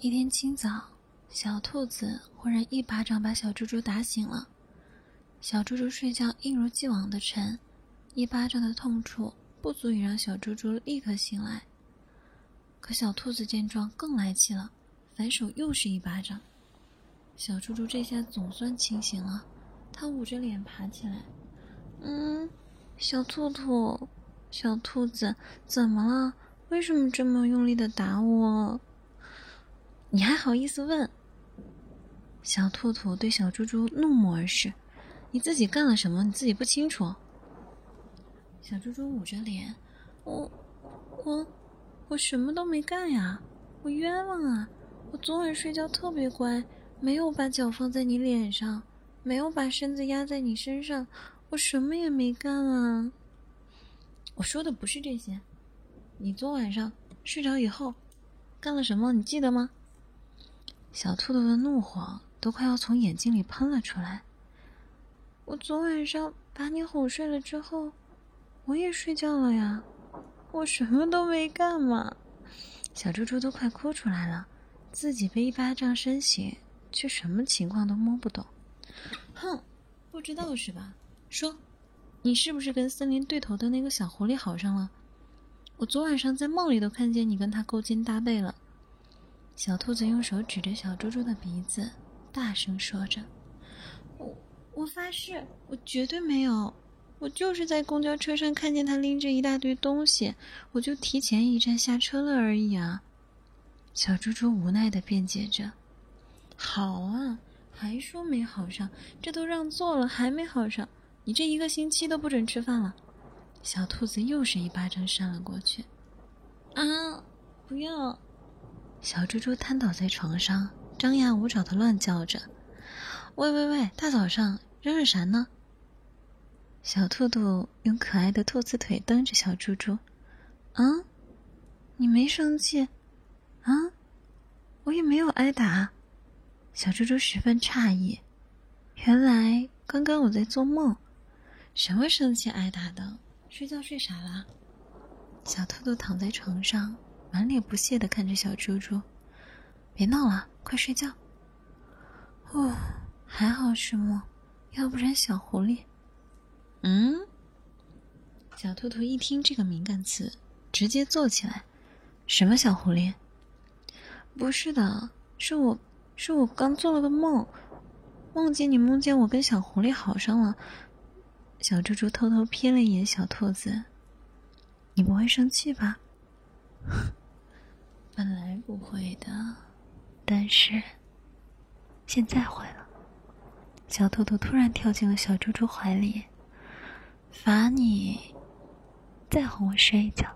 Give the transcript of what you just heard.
一天清早，小兔子忽然一巴掌把小猪猪打醒了。小猪猪睡觉一如既往的沉，一巴掌的痛处不足以让小猪猪立刻醒来。可小兔子见状更来气了，反手又是一巴掌。小猪猪这下总算清醒了，它捂着脸爬起来。嗯，小兔兔，小兔子，怎么了？为什么这么用力的打我？你还好意思问？小兔兔对小猪猪怒目而视：“你自己干了什么？你自己不清楚？”小猪猪捂着脸：“我，我，我什么都没干呀！我冤枉啊！我昨晚睡觉特别乖，没有把脚放在你脸上，没有把身子压在你身上，我什么也没干啊！我说的不是这些，你昨晚上睡着以后干了什么？你记得吗？”小兔兔的怒火都快要从眼睛里喷了出来。我昨晚上把你哄睡了之后，我也睡觉了呀，我什么都没干嘛。小猪猪都快哭出来了，自己被一巴掌扇醒，却什么情况都摸不懂。哼，不知道是吧？说，你是不是跟森林对头的那个小狐狸好上了？我昨晚上在梦里都看见你跟他勾肩搭背了。小兔子用手指着小猪猪的鼻子，大声说着：“我我发誓，我绝对没有！我就是在公交车上看见他拎着一大堆东西，我就提前一站下车了而已啊！”小猪猪无奈的辩解着：“好啊，还说没好上，这都让座了还没好上，你这一个星期都不准吃饭了！”小兔子又是一巴掌扇了过去。“啊，不要！”小猪猪瘫倒在床上，张牙舞爪的乱叫着：“喂喂喂！大早上嚷嚷啥呢？”小兔兔用可爱的兔子腿蹬着小猪猪：“啊，你没生气？啊，我也没有挨打。”小猪猪十分诧异：“原来刚刚我在做梦，什么生气挨打的？睡觉睡傻了？”小兔兔躺在床上。满脸不屑的看着小猪猪，别闹了，快睡觉。哦，还好是梦，要不然小狐狸……嗯。小兔兔一听这个敏感词，直接坐起来。什么小狐狸？不是的，是我，是我刚做了个梦，梦见你梦见我跟小狐狸好上了。小猪猪偷偷瞥了一眼小兔子，你不会生气吧？不会的，但是现在会了。小兔兔突然跳进了小猪猪怀里，罚你再哄我睡一觉。